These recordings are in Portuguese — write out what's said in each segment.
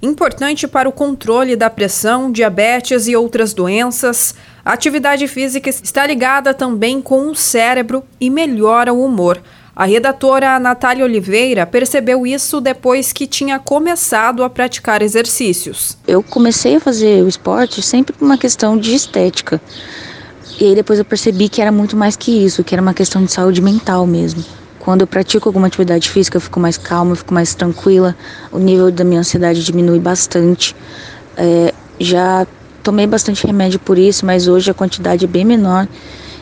Importante para o controle da pressão, diabetes e outras doenças, a atividade física está ligada também com o cérebro e melhora o humor. A redatora Natália Oliveira percebeu isso depois que tinha começado a praticar exercícios. Eu comecei a fazer o esporte sempre por uma questão de estética. E aí depois eu percebi que era muito mais que isso, que era uma questão de saúde mental mesmo. Quando eu pratico alguma atividade física, eu fico mais calma, eu fico mais tranquila, o nível da minha ansiedade diminui bastante. É, já tomei bastante remédio por isso, mas hoje a quantidade é bem menor,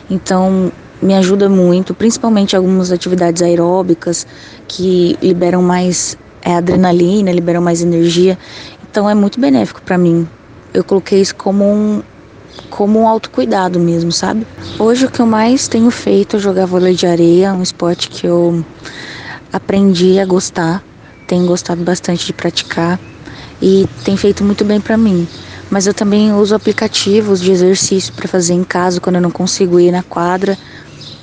então me ajuda muito, principalmente algumas atividades aeróbicas que liberam mais é, adrenalina, liberam mais energia, então é muito benéfico para mim. Eu coloquei isso como um, como um autocuidado mesmo, sabe? Hoje o que eu mais tenho feito é jogar vôlei de areia, um esporte que eu aprendi a gostar, tenho gostado bastante de praticar e tem feito muito bem para mim. Mas eu também uso aplicativos de exercício para fazer em casa quando eu não consigo ir na quadra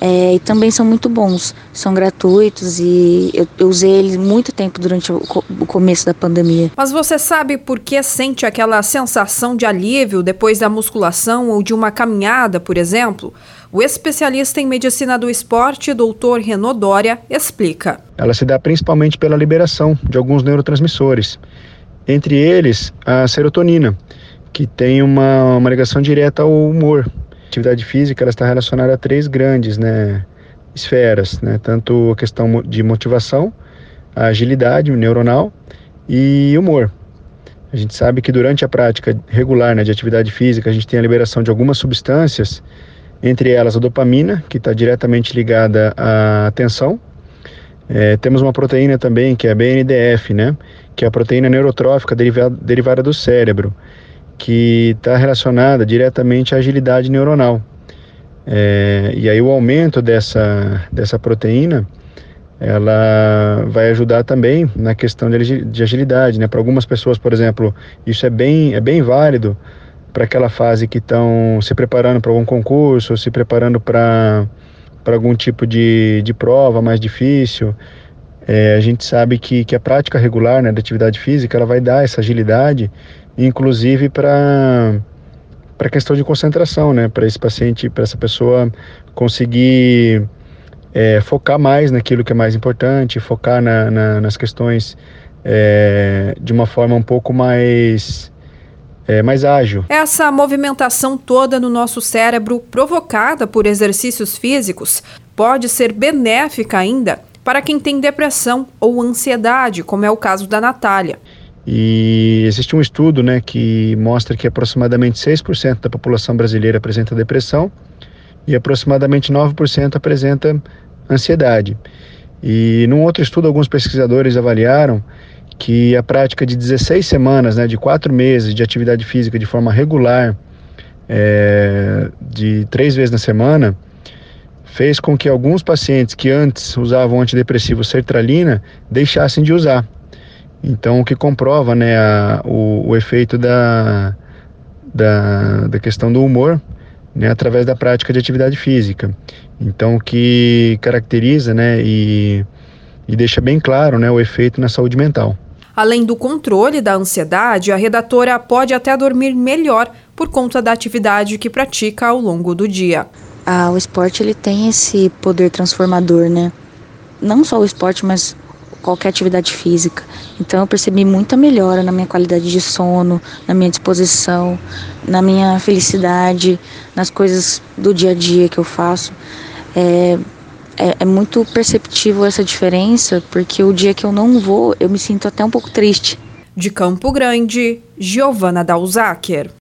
é, e também são muito bons, são gratuitos e eu, eu usei eles muito tempo durante o, o, começo da pandemia. Mas você sabe por que sente aquela sensação de alívio depois da musculação ou de uma caminhada, por exemplo? O especialista em medicina do esporte, doutor Renaud Dória, explica. Ela se dá principalmente pela liberação de alguns neurotransmissores, entre eles a serotonina, que tem uma, uma ligação direta ao humor, atividade física ela está relacionada a três grandes né, esferas, né, tanto a questão de motivação, a agilidade neuronal e humor. A gente sabe que durante a prática regular né, de atividade física, a gente tem a liberação de algumas substâncias, entre elas a dopamina, que está diretamente ligada à atenção. É, temos uma proteína também, que é a BNDF, né, que é a proteína neurotrófica derivada, derivada do cérebro que está relacionada diretamente à agilidade neuronal. É, e aí o aumento dessa, dessa proteína, ela vai ajudar também na questão de, de agilidade, né? Para algumas pessoas, por exemplo, isso é bem, é bem válido para aquela fase que estão se preparando para algum concurso, se preparando para para algum tipo de, de prova mais difícil. É, a gente sabe que, que a prática regular né, da atividade física ela vai dar essa agilidade inclusive para para questão de concentração, né? Para esse paciente, para essa pessoa conseguir é, focar mais naquilo que é mais importante, focar na, na, nas questões é, de uma forma um pouco mais é, mais ágil. Essa movimentação toda no nosso cérebro, provocada por exercícios físicos, pode ser benéfica ainda para quem tem depressão ou ansiedade, como é o caso da Natália. E existe um estudo né, que mostra que aproximadamente 6% da população brasileira apresenta depressão e aproximadamente 9% apresenta ansiedade. E num outro estudo, alguns pesquisadores avaliaram que a prática de 16 semanas, né, de 4 meses de atividade física de forma regular, é, de três vezes na semana, fez com que alguns pacientes que antes usavam antidepressivo sertralina deixassem de usar. Então, o que comprova né, a, o, o, efeito da, da, da questão do humor né, através da prática de atividade física. Então, o que caracteriza né, e, e deixa bem claro né, o efeito na saúde mental. Além do controle da ansiedade, a redatora pode até dormir melhor por conta da atividade que pratica ao longo do dia. Ah, o esporte ele tem esse poder transformador, né? Não só o esporte, mas qualquer atividade física. Então eu percebi muita melhora na minha qualidade de sono, na minha disposição, na minha felicidade, nas coisas do dia a dia que eu faço. É, é, é muito perceptível essa diferença, porque o dia que eu não vou, eu me sinto até um pouco triste. De Campo Grande, Giovana Dalzaker.